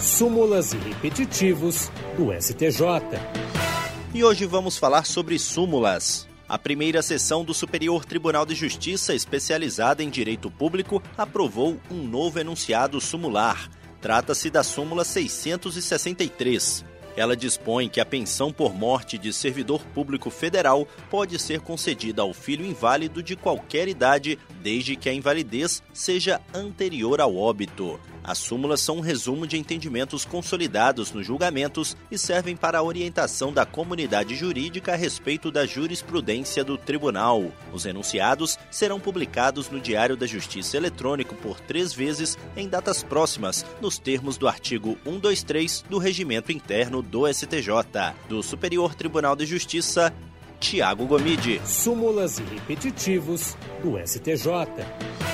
súmulas e repetitivos do STJ. E hoje vamos falar sobre súmulas. A primeira sessão do Superior Tribunal de Justiça, especializada em direito público, aprovou um novo enunciado sumular. Trata-se da súmula 663. Ela dispõe que a pensão por morte de servidor público federal pode ser concedida ao filho inválido de qualquer idade, desde que a invalidez seja anterior ao óbito. As súmulas são um resumo de entendimentos consolidados nos julgamentos e servem para a orientação da comunidade jurídica a respeito da jurisprudência do tribunal. Os enunciados serão publicados no Diário da Justiça Eletrônico por três vezes em datas próximas, nos termos do artigo 123 do Regimento Interno do STJ. Do Superior Tribunal de Justiça, Tiago Gomide. Súmulas e repetitivos do STJ.